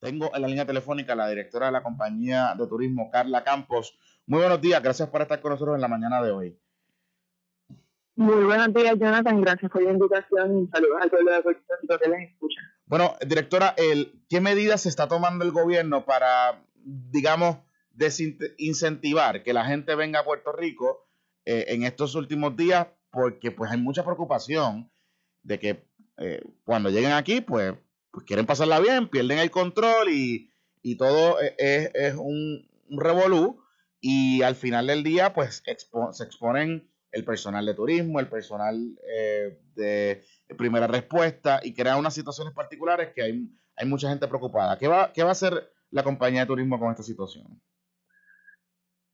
Tengo en la línea telefónica a la directora de la compañía de turismo, Carla Campos. Muy buenos días, gracias por estar con nosotros en la mañana de hoy. Muy buenos días, Jonathan. Gracias por la invitación y saludos al pueblo de Puerto Rico que les escucha. Bueno, directora, el, ¿qué medidas se está tomando el gobierno para, digamos, desincentivar que la gente venga a Puerto Rico eh, en estos últimos días? Porque pues hay mucha preocupación de que eh, cuando lleguen aquí, pues, pues, quieren pasarla bien, pierden el control y, y todo e, es, es un, revolú y al final del día, pues expo se exponen el personal de turismo, el personal eh, de primera respuesta y crea unas situaciones particulares que hay, hay mucha gente preocupada. ¿Qué va, ¿Qué va a hacer la compañía de turismo con esta situación?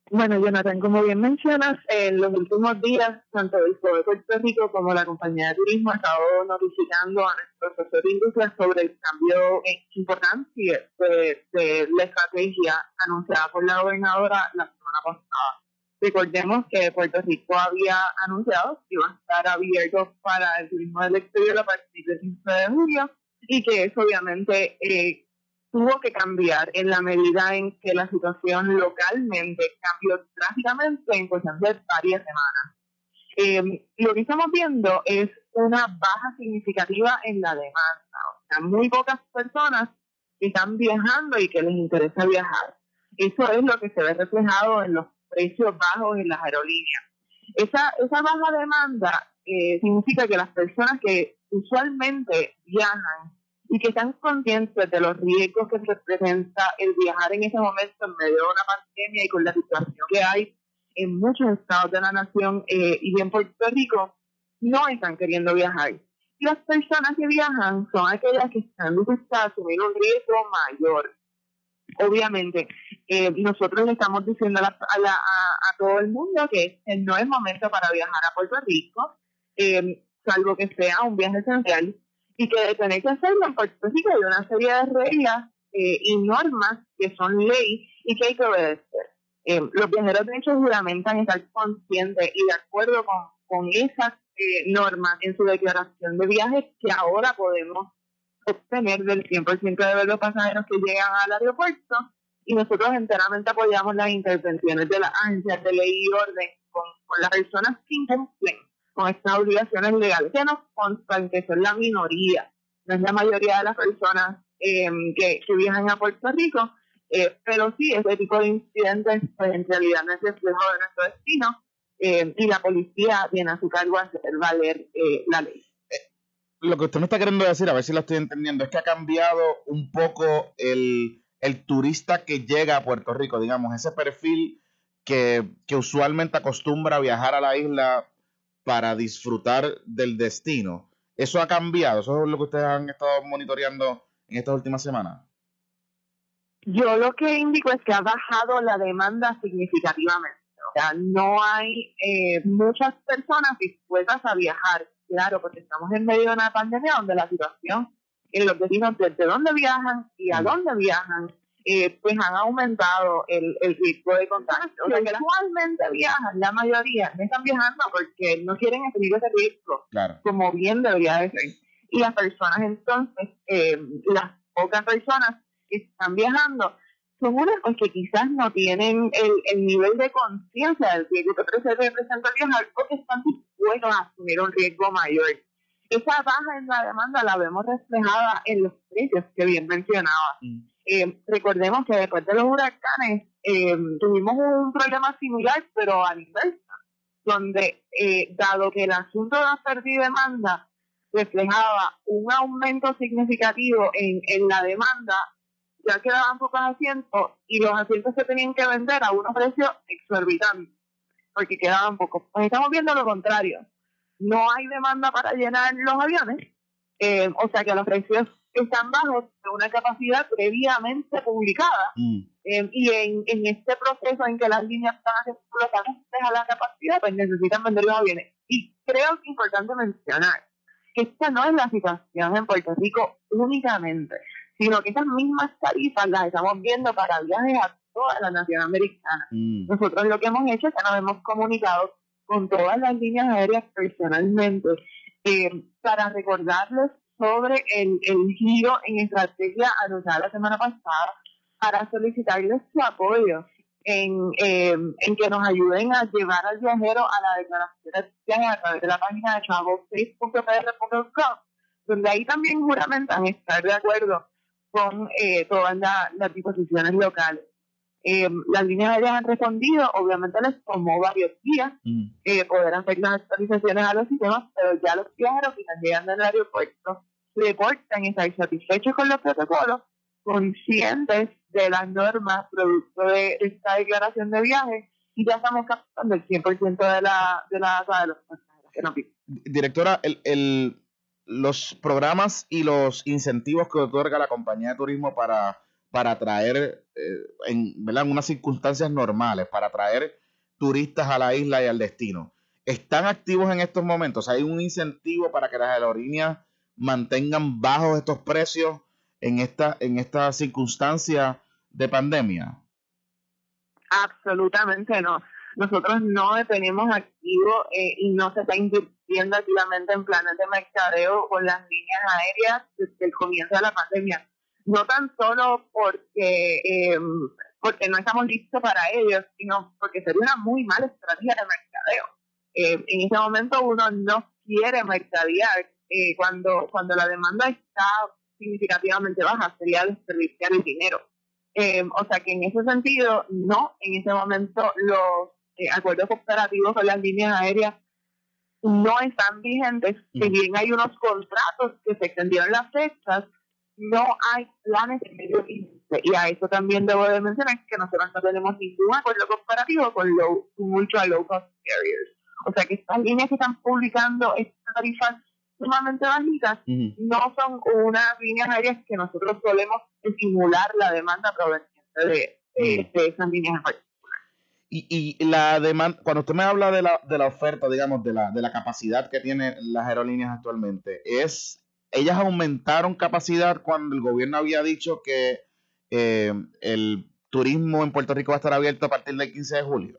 Bueno, Jonathan, como bien mencionas, en los últimos días, tanto el de Puerto Rico como la compañía de turismo estado notificando a nuestros sector de industria sobre el cambio importante de, de la estrategia anunciada por la gobernadora la semana pasada. Recordemos que Puerto Rico había anunciado que iba a estar abierto para el turismo del exterior a partir del 15 de julio y que eso obviamente eh, tuvo que cambiar en la medida en que la situación localmente cambió drásticamente en cuestión de varias semanas. Eh, lo que estamos viendo es una baja significativa en la demanda. O sea, muy pocas personas están viajando y que les interesa viajar. Eso es lo que se ve reflejado en los precios bajos en las aerolíneas. Esa, esa baja demanda eh, significa que las personas que usualmente viajan y que están conscientes de los riesgos que representa el viajar en ese momento en medio de una pandemia y con la situación que hay en muchos estados de la nación eh, y en Puerto Rico, no están queriendo viajar. Y las personas que viajan son aquellas que están dispuestas a asumir un riesgo mayor obviamente, eh, nosotros le estamos diciendo a, a, todo el mundo que no es momento para viajar a Puerto Rico, eh, salvo que sea un viaje esencial, y que tener que hacerlo en Puerto Rico hay una serie de reglas eh, y normas que son ley y que hay que obedecer. los viajeros de hecho juramentan estar conscientes y de acuerdo con, con esas normas en su declaración de viaje que ahora podemos obtener del 100% de los pasajeros que llegan al aeropuerto y nosotros enteramente apoyamos las intervenciones de las agencias de ley y orden con, las personas que incumplen con estas obligaciones legales, que nos constan que son la minoría, no es la mayoría de las personas eh, que, viajan a Puerto Rico, eh, pero sí, ese tipo de incidentes pues en realidad no es reflejo de nuestro destino eh, y la policía tiene a su cargo hacer valer la ley. Lo que usted me está queriendo decir, a ver si lo estoy entendiendo, es que ha cambiado un poco el, turista que llega a Puerto Rico, digamos, ese perfil que, usualmente acostumbra a viajar a la isla para disfrutar del destino. ¿Eso ha cambiado? ¿Eso es lo que ustedes han estado monitoreando en estas últimas semanas? Yo lo que indico es que ha bajado la demanda significativamente. O sea, no hay eh, muchas personas dispuestas a viajar Claro, porque estamos en medio de una pandemia donde la situación en los vecinos desde dónde viajan y a mm. dónde viajan, eh, pues han aumentado el, el riesgo de contagio. O sea, que actualmente viajan, la mayoría no están viajando porque no quieren asumir ese riesgo, como bien debería de ser. Y las personas entonces, eh, las pocas personas que están viajando, son unas pues, que quizás no tienen el, el nivel de conciencia del riesgo que representa viajar o que están dispuestos a asumir un riesgo mayor. Esa baja en la demanda la vemos reflejada en los precios que bien mencionaba. Mm. Eh, recordemos que después de los huracanes eh, tuvimos un problema similar, pero a nivel donde eh, dado que el asunto de oferta y demanda reflejaba un aumento significativo en, en la demanda, ya quedaban pocos asientos y los asientos se tenían que vender a unos precios exorbitantes, porque quedaban pocos. Pues estamos viendo lo contrario. No hay demanda para llenar los aviones, eh, o sea que los precios están bajos de una capacidad previamente publicada. Mm. Eh, y en, en este proceso en que las líneas están haciendo a la capacidad, pues necesitan vender los aviones. Y creo que es importante mencionar que esta no es la situación en Puerto Rico únicamente sino que esas mismas tarifas las estamos viendo para viajes a toda la nación americana. Mm. Nosotros lo que hemos hecho es que nos hemos comunicado con todas las líneas aéreas personalmente eh, para recordarles sobre el, el giro en estrategia anunciada la semana pasada para solicitarles su apoyo en, em, en que nos ayuden a llevar al viajero a la declaración de viaje a través de la página de travel6.pr.gov, donde ahí también juramentan estar de acuerdo con eh, todas las disposiciones locales. Eh, las líneas aéreas han respondido, obviamente les tomó varios días mm. eh, poder hacer las actualizaciones a los sistemas, pero ya los viajeros que están llegando al aeropuerto reportan estar satisfechos con los protocolos, conscientes de las normas producto de esta declaración de viaje y ya estamos captando el 100% de la, de la de los pasajeros que nos Directora, el, el, los programas y los incentivos que otorga la compañía de turismo para para atraer, eh, en, ¿verdad? unas circunstancias normales, para atraer turistas a la isla y al destino. ¿Están activos en estos momentos? ¿Hay un incentivo para que las aerolíneas mantengan bajos estos precios en esta, en esta circunstancia de pandemia? Absolutamente no. Nosotros no tenemos activo eh, y no se está invirtiendo activamente en planes de mercadeo con las líneas aéreas desde el comienzo de la pandemia no tan solo porque, eh, porque no estamos listos para ellos, sino porque sería una muy mala estrategia de mercadeo. Eh, en este momento uno no quiere mercadear eh, cuando, cuando la demanda está significativamente baja, sería desperdiciar el dinero. o sea que en ese sentido, no, en este momento los acuerdos cooperativos con las líneas aéreas no están vigentes, si bien hay unos contratos que se extendieron las fechas, no hay planes de medio Y a eso también debo de mencionar que nosotros no tenemos ningún acuerdo comparativo con low, ultra low cost carriers. O sea que estas líneas que están publicando estas tarifas sumamente bajitas no son unas líneas aéreas que nosotros solemos simular la demanda proveniente de, esas líneas en. Y, y la demanda, cuando usted me habla de la, de la oferta, digamos, de la, de la capacidad que tienen las aerolíneas actualmente, ¿es ellas aumentaron capacidad cuando el gobierno había dicho que eh, el turismo en Puerto Rico va a estar abierto a partir del 15 de julio.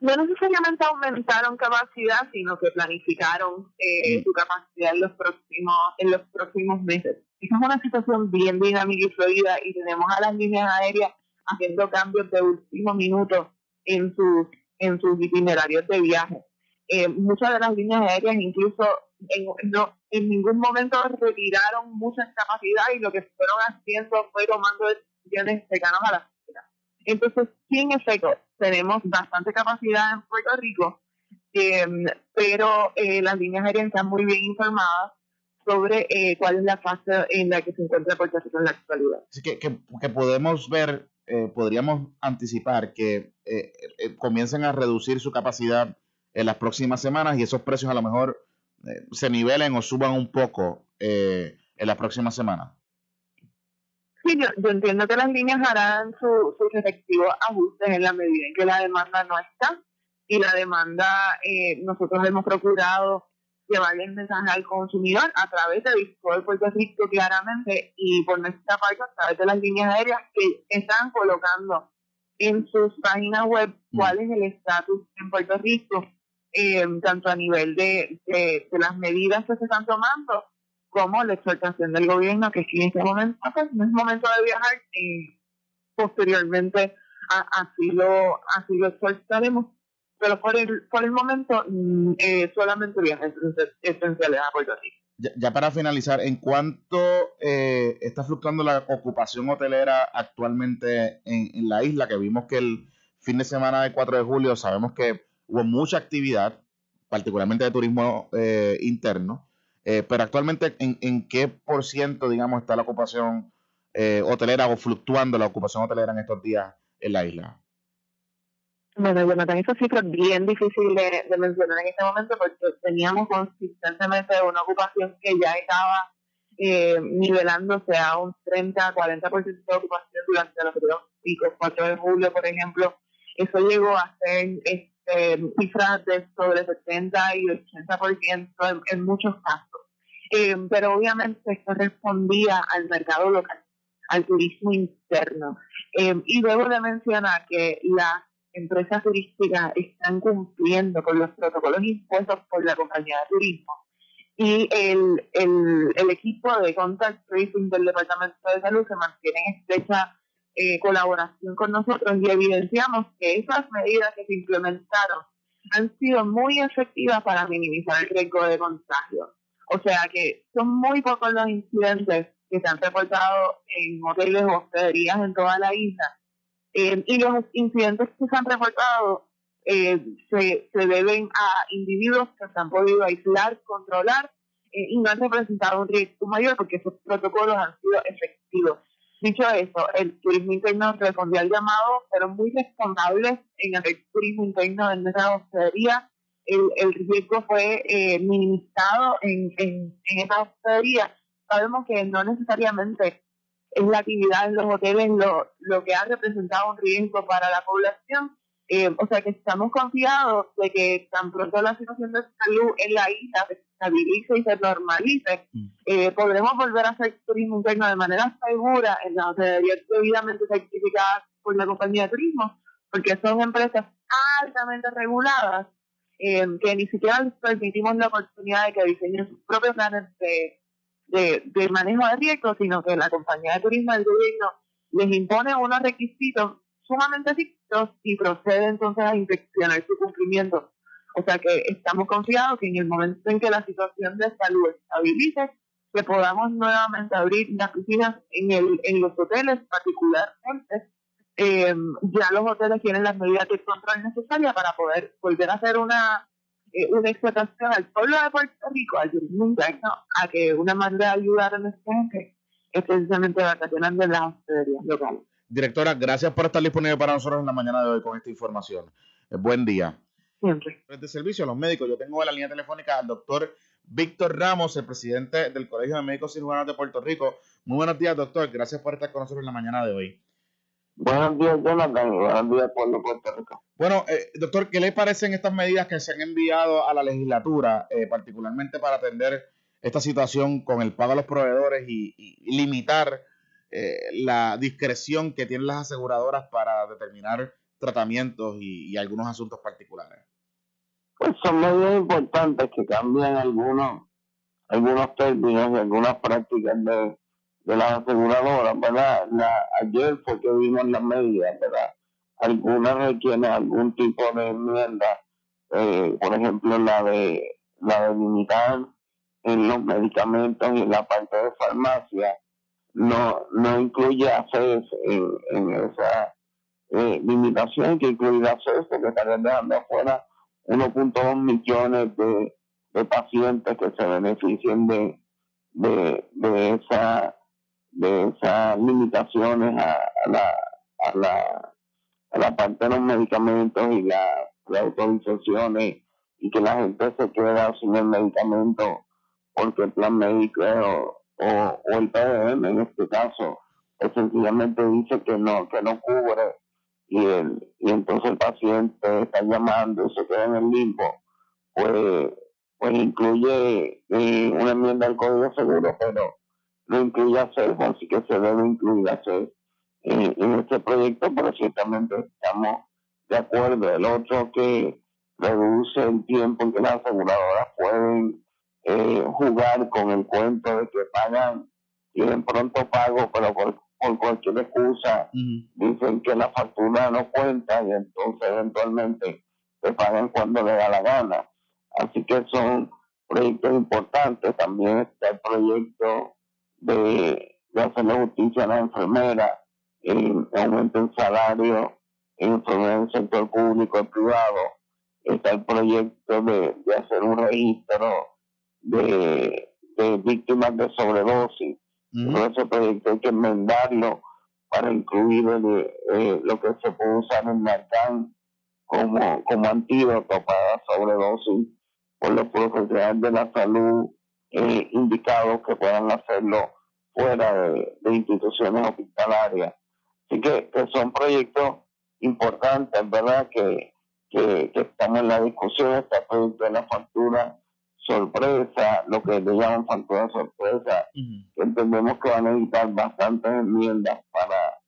No necesariamente aumentaron capacidad, sino que planificaron eh, mm. su capacidad en los próximos en los próximos meses. Esa es una situación bien dinámica y fluida y tenemos a las líneas aéreas haciendo cambios de último minuto en sus en sus itinerarios de viaje. Eh, muchas de las líneas aéreas incluso en, no, en ningún momento retiraron mucha capacidad y lo que fueron haciendo fue tomando decisiones cercanas a la sociedad. Entonces, sí, en efecto, tenemos bastante capacidad en Puerto Rico, em, pero eh, las líneas aéreas están muy bien informadas sobre eh, cuál es la fase en la que se encuentra Puerto Rico en la actualidad. Así que, que, podemos ver, eh, podríamos anticipar que comiencen a reducir su capacidad en las próximas semanas y esos precios a lo mejor eh, se nivelen o suban un poco eh, en la próxima semana? Sí, yo, entiendo que las líneas harán sus respectivos ajustes en la medida en que la demanda no está y la demanda, eh, nosotros hemos procurado llevarle el mensaje al consumidor a través de Discord Puerto Rico claramente y por nuestra parte a través de las líneas aéreas que están colocando en sus páginas web mm. cuál es el estatus en Puerto Rico eh, tanto a nivel de, de, las medidas que se están tomando como la exhortación del gobierno que si en este momento pues, no es momento de viajar y posteriormente así lo así lo exhortaremos pero por el por el momento mm, eh, solamente viajes esenciales a Puerto Rico ya, ya, para finalizar, ¿en cuánto eh, está fluctuando la ocupación hotelera actualmente en, en, la isla? Que vimos que el fin de semana del 4 de julio sabemos que hubo mucha actividad, particularmente de turismo eh, interno, eh, pero actualmente ¿en, ¿en, qué por ciento, digamos, está la ocupación eh, hotelera o fluctuando la ocupación hotelera en estos días en la isla? Bueno, también esa cifra bien difícil de, mencionar en este momento porque teníamos consistentemente una ocupación que ya estaba eh, nivelándose a un 30 40% de ocupación durante los picos, 4 de julio, por ejemplo. Eso llegó a ser cifras de sobre 70 y 80% en, en muchos casos. Eh, pero obviamente esto respondía al mercado local, al turismo interno. Eh, y debo de mencionar que las empresas turísticas están cumpliendo con los protocolos impuestos por la compañía de turismo y el, el, el equipo de contact tracing del Departamento de Salud se mantiene en estrecha eh, colaboración con nosotros y evidenciamos que esas medidas que se implementaron han sido muy efectivas para minimizar el riesgo de contagio. O sea que son muy pocos los incidentes que se han reportado en hoteles o hospederías en toda la isla. Eh, y los incidentes que se han reportado eh, se, se deben a individuos que se han podido aislar, controlar eh, y no han representado un riesgo mayor porque esos protocolos han sido efectivos. Dicho eso, el turismo interno respondió al llamado, pero muy responsables en el turismo interno de nuestra hospedería. El, el riesgo fue eh, minimizado en, en, en esa hospedería. Sabemos que no necesariamente es la actividad en los hoteles lo, lo que ha representado un riesgo para la población, eh, o sea que estamos confiados de que tan pronto la situación de salud en la isla se estabilice y se normalice, mm. eh, podremos volver a hacer turismo interno de manera segura en la hotelería debidamente certificada por la compañía de turismo, porque son empresas altamente reguladas eh, que ni siquiera les permitimos la oportunidad de que diseñen sus propios planes de, de, de manejo de riesgo, sino que la compañía de turismo del gobierno les impone unos requisitos sumamente y procede entonces a inspeccionar su cumplimiento. O sea que estamos confiados que en el momento en que la situación de salud estabilice, que podamos nuevamente abrir las piscinas en, el, en los hoteles particularmente. Eh, ya los hoteles tienen las medidas de control necesarias para poder volver a hacer una, eh, una explotación al pueblo de Puerto Rico, al turismo interno, a que una manera de ayudar a nuestra gente es precisamente vacacionando en las hospederías locales. Directora, gracias por estar disponible para nosotros en la mañana de hoy con esta información. Eh, buen día. Siempre. De servicio a los médicos, yo tengo en la línea telefónica al doctor Víctor Ramos, el presidente del Colegio de Médicos Cirujanos de Puerto Rico. Muy buenos días, doctor. Gracias por estar con nosotros en la mañana de hoy. Buenos días, Jonathan. Buenos días, pueblo Puerto Rico. Bueno, eh, doctor, ¿qué le parecen estas medidas que se han enviado a la legislatura, eh, particularmente para atender esta situación con el pago a los proveedores y, y limitar eh, la discreción que tienen las aseguradoras para determinar tratamientos y, algunos asuntos particulares? Pues son medidas importantes que cambian algunos algunos términos y algunas prácticas de, de las aseguradoras, ¿verdad? ayer fue que vimos las medidas, ¿verdad? Algunas requieren algún tipo de enmienda, eh, por ejemplo la de la de limitar en los medicamentos y en la parte de farmacia no, no incluye ACES en, en esa eh, limitación que incluye ACES, que estarían dejando afuera 1.2 millones de, de, pacientes que se beneficien de, de, de esa de esas limitaciones a, a, la, a, la, a la parte de los medicamentos y las autorizaciones y que la gente se queda sin el medicamento porque el plan médico o, el PDM en este caso, sencillamente dice que no, que no cubre y el, y entonces el paciente está llamando y se queda en el limbo, pues, pues incluye eh, una enmienda al código seguro, pero no incluye hacer, así que se debe incluir hacer eh, en este proyecto, pero ciertamente estamos de acuerdo. El otro que reduce el tiempo en que las aseguradoras pueden eh, jugar con el cuento de que pagan, tienen pronto pago, pero por, cualquier excusa dicen que la factura no cuenta y entonces eventualmente se pagan cuando le da la gana. Así que son proyectos importantes. También está el proyecto de, de hacer la justicia a la enfermera, en aumento en salario en enfermeras del sector público y privado. Está el proyecto de, de hacer un registro de, víctimas de sobredosis. ese proyecto hay que enmendarlo para incluir eh, lo que se puede usar en Narcan como, como antídoto para sobredosis por los profesionales de la salud eh, indicados que puedan hacerlo fuera de, instituciones hospitalarias. Así que, son proyectos importantes, ¿verdad? Que, que, que están en la discusión, está el proyecto de la factura sorpresa, lo que le llaman factura sorpresa, entendemos que van a necesitar bastantes enmiendas para,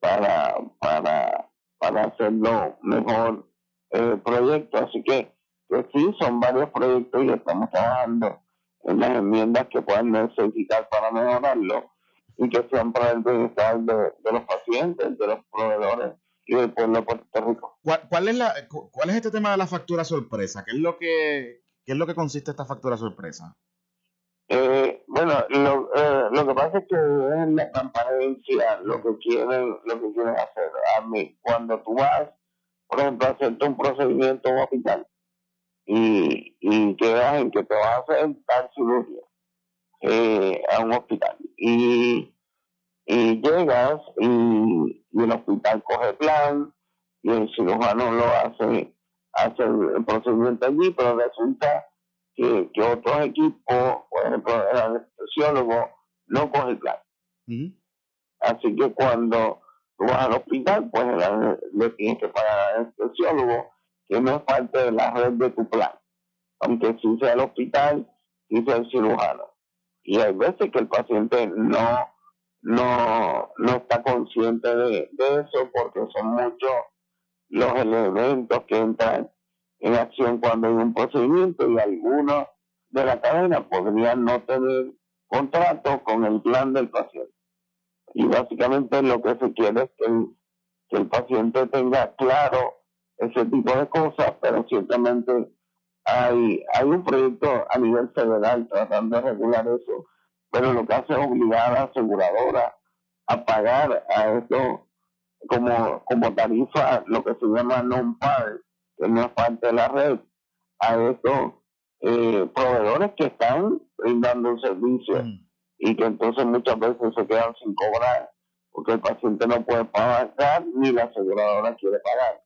para, para, para hacerlo mejor el proyecto. Así que, que sí, son varios proyectos y estamos trabajando en las enmiendas que puedan necesitar para mejorarlo y que sean para el bienestar de, los pacientes, de los proveedores y del pueblo de Puerto Rico. ¿Cuál, es la, ¿Cuál es este tema de la factura sorpresa? ¿Qué es lo que, qué es lo que consiste esta factura sorpresa? Eh, bueno, lo, eh, que pasa es que es la transparencia lo que quieren, lo que quieren hacer. A mí, cuando tú vas, por ejemplo, a hacerte un procedimiento en hospital y, y quedas en que te vas a hacer tal cirugía eh, a un hospital y, y llegas y, y, el hospital coge plan y el cirujano lo hace, hace el procedimiento allí, pero resulta que, que otros equipos, por ejemplo, el anestesiólogo, no coge plan. Así que cuando tú vas al hospital, pues le tienes que pagar al anestesiólogo, que no es parte de la red de tu plan. Aunque sí sea el hospital, sí sea el cirujano. Y hay veces que el paciente no, no, no está consciente de, de eso porque son muchos los elementos que entran en acción cuando hay un procedimiento y algunos de la cadena podrían no tener contrato con el plan del paciente. Y básicamente lo que se quiere es que el, paciente tenga claro ese tipo de cosas, pero ciertamente hay, hay un proyecto a nivel federal tratando de regular eso, pero lo que hace es obligar a la aseguradora a pagar a esto como, como tarifa, lo que se llama non-par, que no es parte de la red, a estos eh, proveedores que están brindando un servicio mm. y que entonces muchas veces se quedan sin cobrar porque el paciente no puede pagar ni la aseguradora quiere pagar.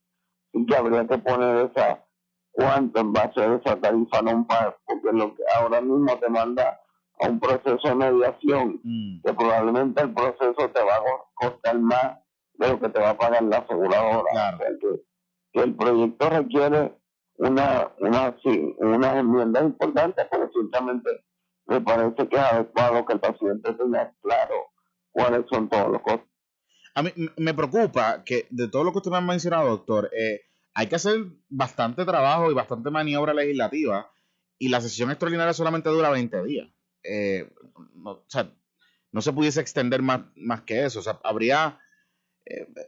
y que habría que poner esa cuánto en base a esa tarifa no porque lo que ahora mismo te manda a un proceso de mediación, mm. que probablemente el proceso te va a costar más de lo que te va a pagar la aseguradora que el proyecto requiere una, una, sí, una enmienda importante, pero ciertamente me parece que es adecuado que el paciente tenga claro cuáles son todos los costos. A mí me preocupa que de todo lo que usted me ha mencionado, doctor, eh, hay que hacer bastante trabajo y bastante maniobra legislativa y la sesión extraordinaria solamente dura 20 días. Eh, no, o sea, no se pudiese extender más, más que eso. O sea, habría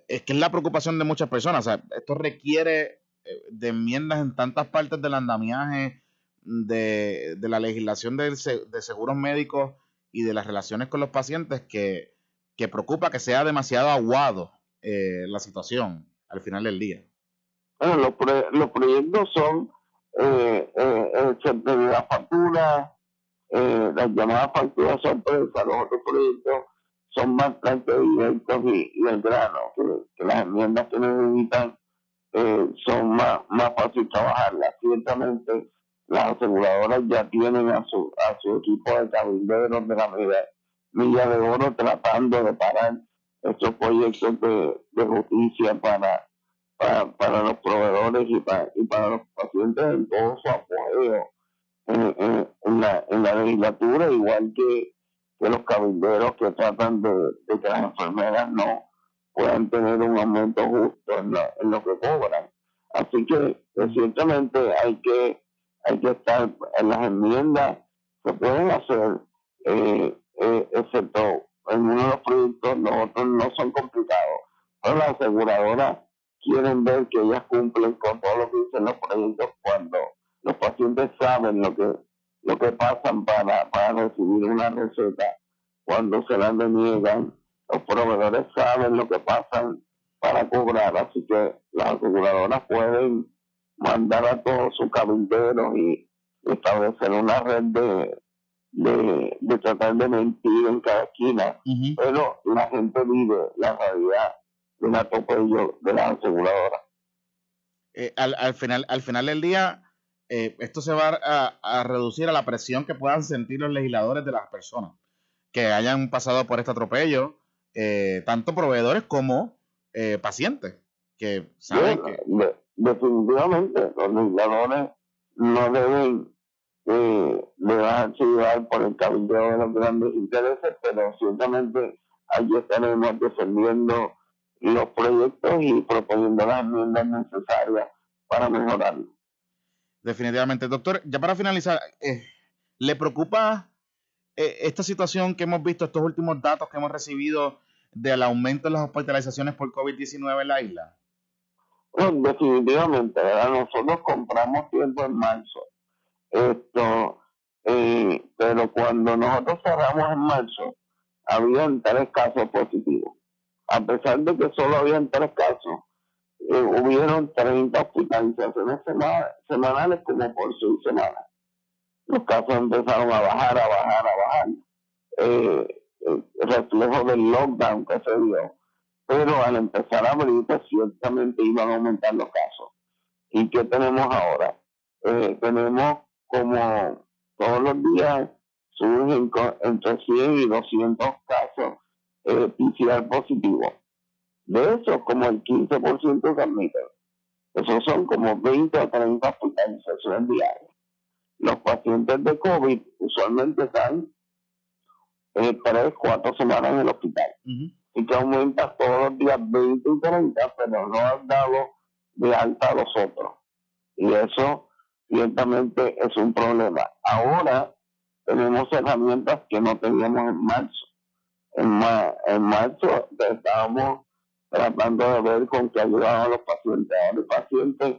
es que es la preocupación de muchas personas. O sea, esto requiere eh, de enmiendas en tantas partes del andamiaje de, la legislación de, de, seguros médicos y de las relaciones con los pacientes que, preocupa que sea demasiado aguado eh, la situación al final del día. Los, los proyectos son eh, de la factura, las llamadas facturas sorpresa, los otros proyectos son bastante directos y, y el grano, que, las enmiendas que necesitan eh, son más, más fácil trabajarlas. Ciertamente las aseguradoras ya tienen a su, a su equipo de cabilderos de la milla, de oro tratando de parar estos proyectos de, de justicia para, para, para, los proveedores y para, y para los pacientes en todo su apoyo en, en, la, en la legislatura, igual que que los cabilderos que tratan de, que las enfermeras no puedan tener un aumento justo en, lo que cobran. Así que recientemente hay que hay que estar en las enmiendas se pueden hacer eh, eh, excepto en uno de los proyectos los otros no son complicados pero las aseguradoras quieren ver que ellas cumplen con todo lo que dicen los proyectos cuando los pacientes saben lo que lo que pasan para, para recibir una receta cuando se la deniegan. Los proveedores saben lo que pasan para cobrar, así que las aseguradoras pueden mandar a todos sus cabilderos y establecer una red de, de, tratar de mentir en cada esquina, pero la gente vive la realidad de un atropello de las aseguradoras. Eh, al, al, final, al final del día, eh, esto se va a, reducir a la presión que puedan sentir los legisladores de las personas que hayan pasado por este atropello, eh, tanto proveedores como eh, pacientes, que saben que... definitivamente, los legisladores no deben eh, dejarse llevar por el cabildeo de los grandes intereses, pero ciertamente allí estaremos defendiendo los proyectos y proponiendo las enmiendas necesarias para mejorarlo. Definitivamente. Doctor, ya para finalizar, eh, ¿Le preocupa eh, esta situación que hemos visto, estos últimos datos que hemos recibido del aumento de las hospitalizaciones por COVID-19 en la isla? Bueno, definitivamente, nosotros compramos tiempo en marzo. Esto, eh, pero cuando nosotros cerramos en marzo, habían tres casos positivos. A pesar de que solo habían tres casos, eh, hubieron 30 hospitalizaciones semanales como por seis semanas. Los casos empezaron a bajar, a bajar, a bajar. Eh, reflejo del lockdown que se dio. Pero al empezar a abrir, pues ciertamente iban a aumentar los casos. ¿Y qué tenemos ahora? Eh, tenemos como todos los días surgen entre 100 y 200 casos eh, PCR positivos. De esos, como el 15% se admiten. Esos son como 20 o 30 hospitalizaciones diarias. Los pacientes de COVID usualmente están eh, 3, 4 semanas en el hospital. Y que aumenta todos los días 20 y 30, pero no han dado de alta a los otros. Y eso ciertamente es un problema. Ahora tenemos herramientas que no teníamos en marzo. En, en marzo estábamos tratando de ver con qué ayudaban a los pacientes. Ahora los pacientes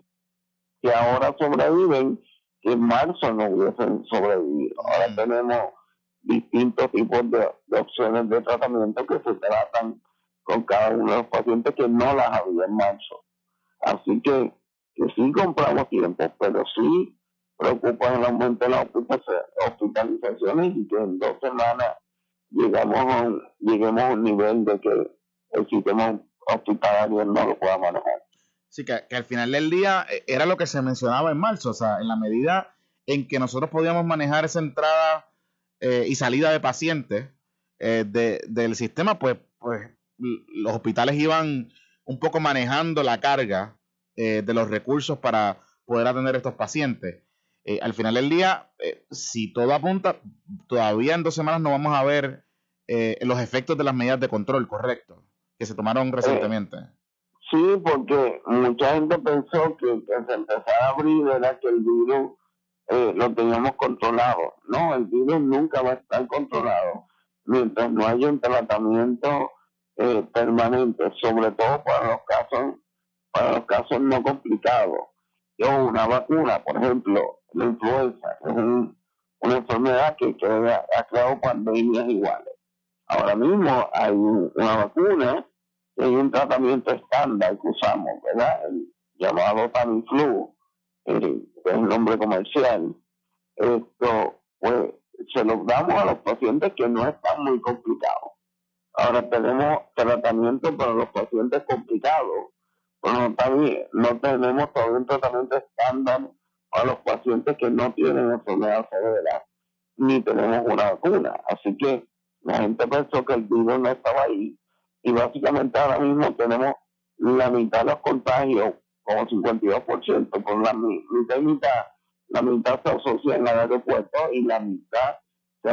que ahora sobreviven, que en marzo no hubiesen sobrevivido. Ahora mm. tenemos distintos tipos de, opciones de tratamiento que se tratan con cada uno de los pacientes que no las había en marzo. Así que, que sí compramos tiempo, pero sí preocupa el aumento de las hospitalizaciones y que en dos semanas llegamos a un, lleguemos a un nivel de que el sistema hospitalario no lo pueda manejar. Sí, que, al final del día eh, era lo que se mencionaba en marzo, o sea, en la medida en que nosotros podíamos manejar esa entrada eh, y salida de pacientes eh, del sistema, pues, pues los hospitales iban un poco manejando la carga de los recursos para poder atender a estos pacientes. Al final del día, si todo apunta, todavía en dos semanas no vamos a ver los efectos de las medidas de control, correcto, que se tomaron recientemente. sí, porque mucha gente pensó que, que se empezara a abrir era que el virus lo teníamos controlado. No, el virus nunca va a estar controlado mientras no haya un tratamiento permanente, sobre todo para los casos para los casos no complicados. O una vacuna, por ejemplo, la influenza, es una enfermedad que, ha creado pandemias iguales. Ahora mismo hay una vacuna hay un tratamiento estándar que usamos, ¿verdad? El llamado Tamiflu, que es el nombre comercial. Esto, pues, se lo damos a los pacientes que no están muy complicados. Ahora tenemos tratamiento para los pacientes complicados, pero no, no tenemos todavía un tratamiento estándar a los pacientes que no tienen enfermedad severa, ni tenemos una vacuna. Así que la gente pensó que el virus no estaba ahí y básicamente ahora mismo tenemos la mitad de los contagios, como 52%, con la mitad y mitad, la mitad se asocian al aeropuerto y la mitad se,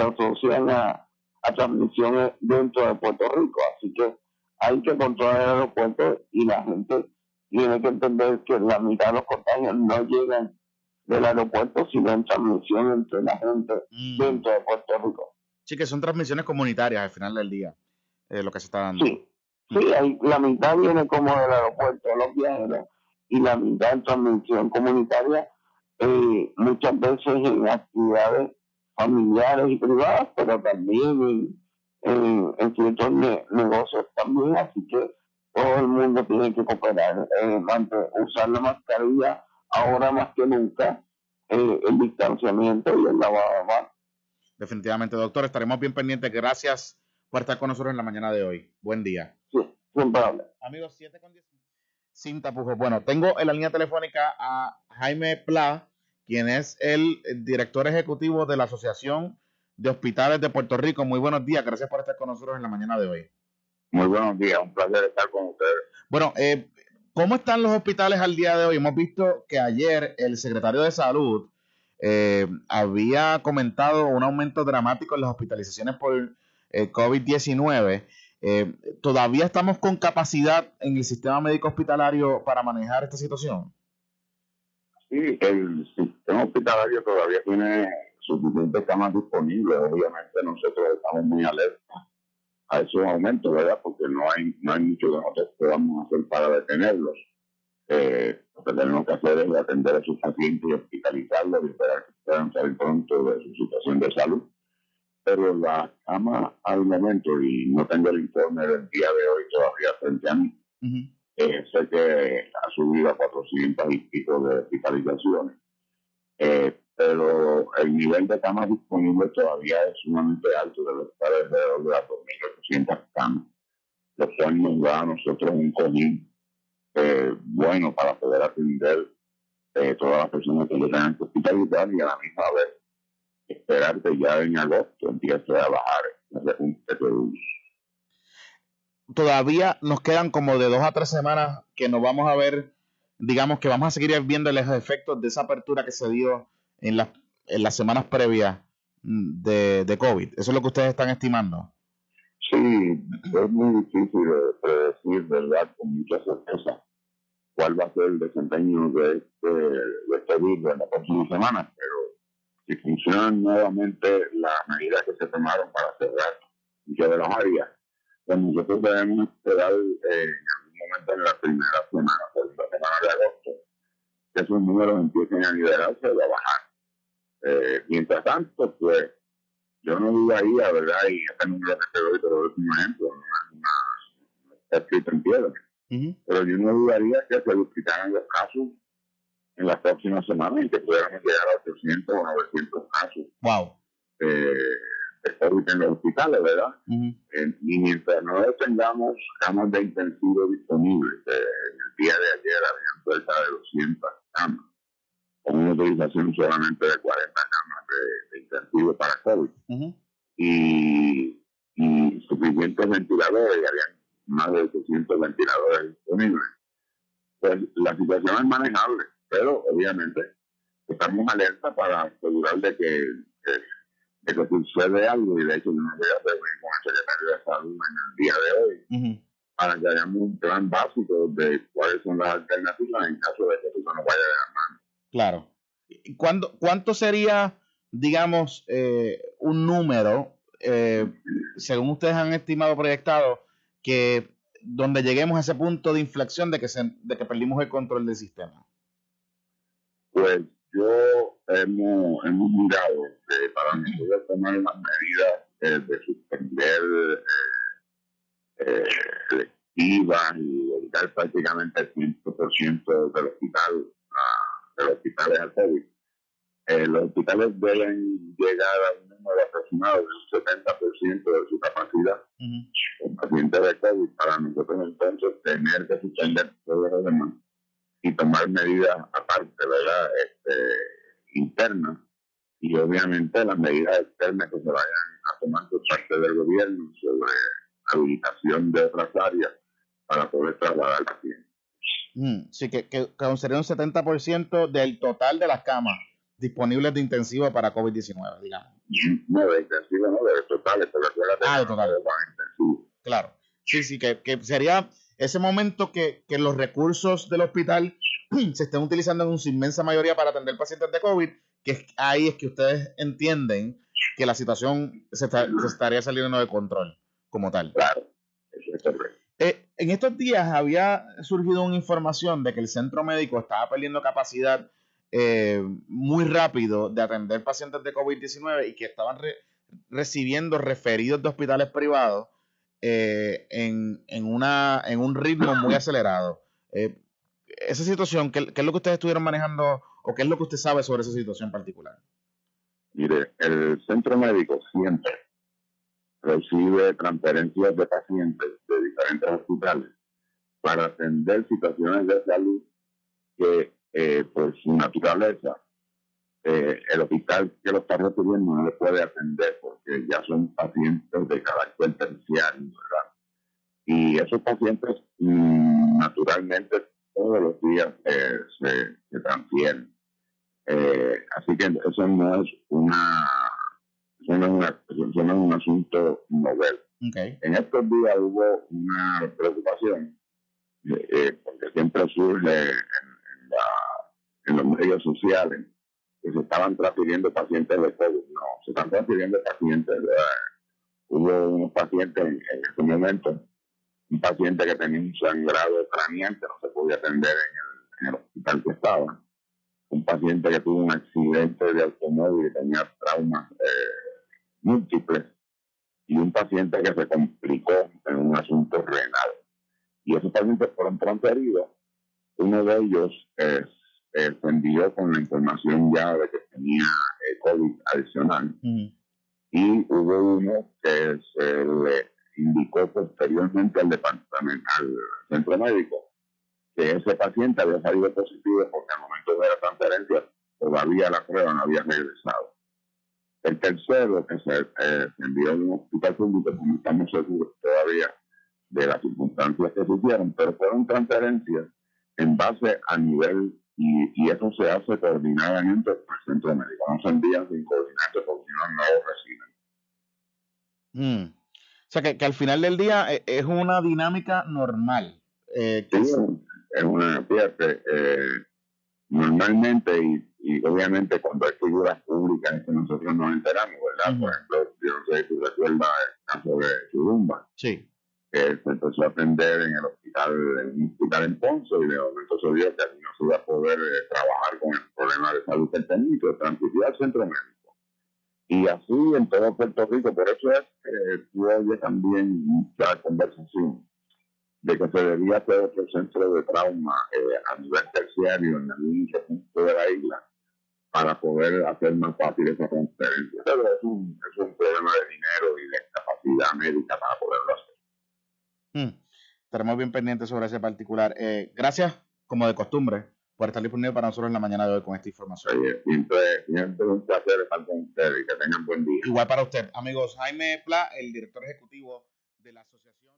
asocian a, a transmisiones dentro de Puerto Rico. Así que hay que controlar el aeropuerto y la gente tiene que entender que la mitad de los contagios no llegan del aeropuerto, sino en transmisión entre la gente mm. dentro de Puerto Rico. Sí, que son transmisiones comunitarias al final del día, eh, lo que se está dando. Sí, sí hay, la mitad viene como del aeropuerto, los viajeros, y la mitad en transmisión comunitaria, eh, muchas veces en actividades familiares y privadas, pero también en, en, ciertos negocios también, así que todo el mundo tiene que cooperar, eh, usar la mascarilla ahora más que nunca, eh, el distanciamiento y el lavado de manos. Definitivamente, doctor, estaremos bien pendientes. Gracias por estar con nosotros en la mañana de hoy. Buen día. Sí, sin Amigos, 7 con 10. Sin tapujos. Bueno, tengo en la línea telefónica a Jaime Pla, quien es el director ejecutivo de la Asociación de Hospitales de Puerto Rico. Muy buenos días. Gracias por estar con nosotros en la mañana de hoy. Muy buenos días, un placer estar con ustedes. Bueno, eh, ¿cómo están los hospitales al día de hoy? Hemos visto que ayer el secretario de Salud eh, había comentado un aumento dramático en las hospitalizaciones por eh, COVID-19. ¿Todavía estamos con capacidad en el sistema médico hospitalario para manejar esta situación? Sí, el sistema hospitalario todavía tiene suficientes camas disponibles. Obviamente nosotros estamos muy alertas a esos aumentos, ¿verdad? Porque no hay, no hay mucho que nosotros podamos hacer para detenerlos. Eh, lo que tenemos que hacer es atender a sus pacientes y hospitalizarlos y esperar que puedan salir pronto de su situación de salud. Pero la cama al momento, y no tengo el informe del día de hoy todavía frente a mí, eh, sé que ha subido a 400 y pico de hospitalizaciones. Eh, pero el nivel de camas disponibles todavía es sumamente alto, debe estar alrededor de las 2.800 camas, lo cual nos da a nosotros un cojín eh, bueno para poder atender eh, todas las personas que tengan que hospitalizar y a la misma vez esperar que ya en agosto empiece a bajar repunte de Todavía nos quedan como de dos a tres semanas que nos vamos a ver, digamos que vamos a seguir viendo los efectos de esa apertura que se dio en, las en las semanas previas de, de COVID. ¿Eso es lo que ustedes están estimando? Sí, es muy difícil de predecir, ¿verdad? Con mucha certeza cuál va a ser el desempeño de este, de este virus en las próximas semanas, pero si funcionan nuevamente las medidas que se tomaron para cerrar muchas de las áreas, pues nosotros debemos esperar eh, en algún momento en la primera semana, segunda semana de agosto, que esos números empiecen a liberarse o a bajar. Eh, mientras tanto, pues yo no dudaría, ¿verdad? Y este número que te doy, te doy un ejemplo, no es escrito en piedra. Pero yo no dudaría que se duplicaran los casos en las próximas semanas y que pudiéramos llegar a 800 o 900 casos. Wow. Eh, COVID en los hospitales, ¿verdad? Eh, y mientras no tengamos camas de intensivo disponibles, eh, el día de ayer habían cerca de 200 camas con una utilización solamente de 40 camas de, intensivo para COVID. y, suficientes ventiladores, y habían más de 800 ventiladores disponibles. Pues la situación es manejable, pero obviamente estamos alerta para asegurar de que, de que sucede algo, y de hecho yo me voy a reunir con el secretario de Salud en el día de hoy, para que hagamos un plan básico de cuáles son las alternativas en caso de que eso no vaya de la mano. Claro. ¿Cuándo, ¿Cuánto sería, digamos, eh, un número, eh, según ustedes han estimado, proyectado, que donde lleguemos a ese punto de inflexión de que, se, de que perdimos el control del sistema? Pues yo hemos, hemos mirado que para nosotros tomar las medidas eh, de suspender eh, electivas y dedicar prácticamente el 100% del hospital de los hospitales al COVID. Eh, los hospitales deben llegar a un número aproximado de un 70% de su capacidad con pacientes de COVID para nosotros entonces tener que suspender todo lo demás y tomar medidas aparte, ¿verdad? Este, internas y obviamente las medidas externas que se vayan a tomar por parte del gobierno sobre habilitación de otras áreas para poder trasladar al paciente. Mm, sí, que, que, sería un 70% del total de las camas disponibles de intensivo para COVID-19, digamos. No, de intensivo no, de totales, pero ah, de total. Claro. Sí, sí, que, que sería ese momento que, que, los recursos del hospital se estén utilizando en su inmensa mayoría para atender pacientes de COVID, que ahí es que ustedes entienden que la situación se, se estaría saliendo de control como tal. Claro. Eh, en estos días había surgido una información de que el centro médico estaba perdiendo capacidad eh, muy rápido de atender pacientes de COVID-19 y que estaban recibiendo referidos de hospitales privados eh, en, en, una, en un ritmo muy acelerado. esa situación, ¿qué, ¿qué, es lo que ustedes estuvieron manejando o qué es lo que usted sabe sobre esa situación particular? Mire, el centro médico siempre recibe transferencias de pacientes de diferentes hospitales para atender situaciones de salud que eh, por su naturaleza eh, el hospital que lo está recibiendo no le puede atender porque ya son pacientes de carácter terciario, ¿verdad? Y esos pacientes mm, naturalmente todos los días eh, se, se, transfieren. así que eso no es una eso no es, un asunto novel. En estos días hubo una preocupación, eh, porque siempre surge en, la, en, los medios sociales, que se estaban transfiriendo pacientes de COVID. No, se están transfiriendo pacientes. Hubo unos pacientes en, en este momento, un paciente que tenía un sangrado craneal que no se podía atender en el, hospital que estaba. Un paciente que tuvo un accidente de automóvil y tenía traumas eh, múltiples. Y un paciente que se complicó en un asunto renal. Y esos pacientes fueron transferidos. Uno de ellos es envió con la información ya de que tenía eh, COVID adicional. Y hubo uno que se le indicó posteriormente al departamento, al centro médico, que ese paciente había salido positivo porque al momento de la transferencia todavía la prueba no había regresado. El tercero, que se, eh, envió a un hospital público, como estamos seguros todavía de las circunstancias que se hicieron, pero fueron transferencias en base a nivel y, eso se hace coordinadamente por el centro médico. No se envían sin coordinarte porque si no, no reciben. Mm. O sea, que, que, al final del día eh, es una dinámica normal. Eh, sí, es una, fíjate, eh, normalmente y, y, obviamente cuando hay figuras públicas es que nosotros nos enteramos, ¿verdad? Por ejemplo, yo no sé si recuerdas el caso de Churumba. Sí que se empezó a atender en el hospital, en un hospital en Ponce, y de momento se vio que no se iba a poder eh, trabajar con el problema de salud que tenía se transfirió al centro médico. Y así en todo Puerto Rico, por eso es que oyes también mucha conversación de que se debía hacer otro centro de trauma eh, a nivel terciario en algún punto de la isla para poder hacer más fácil esa transferencia. Pero es un, es un problema de dinero y de capacidad médica para poderlo hacer. Hmm. Estaremos bien pendientes sobre ese particular. Eh, gracias, como de costumbre, por estar disponible para nosotros en la mañana de hoy con esta información. siempre, un placer estar con ustedes y que tengan buen día. Igual para usted. Amigos, Jaime Pla, el director ejecutivo de la Asociación.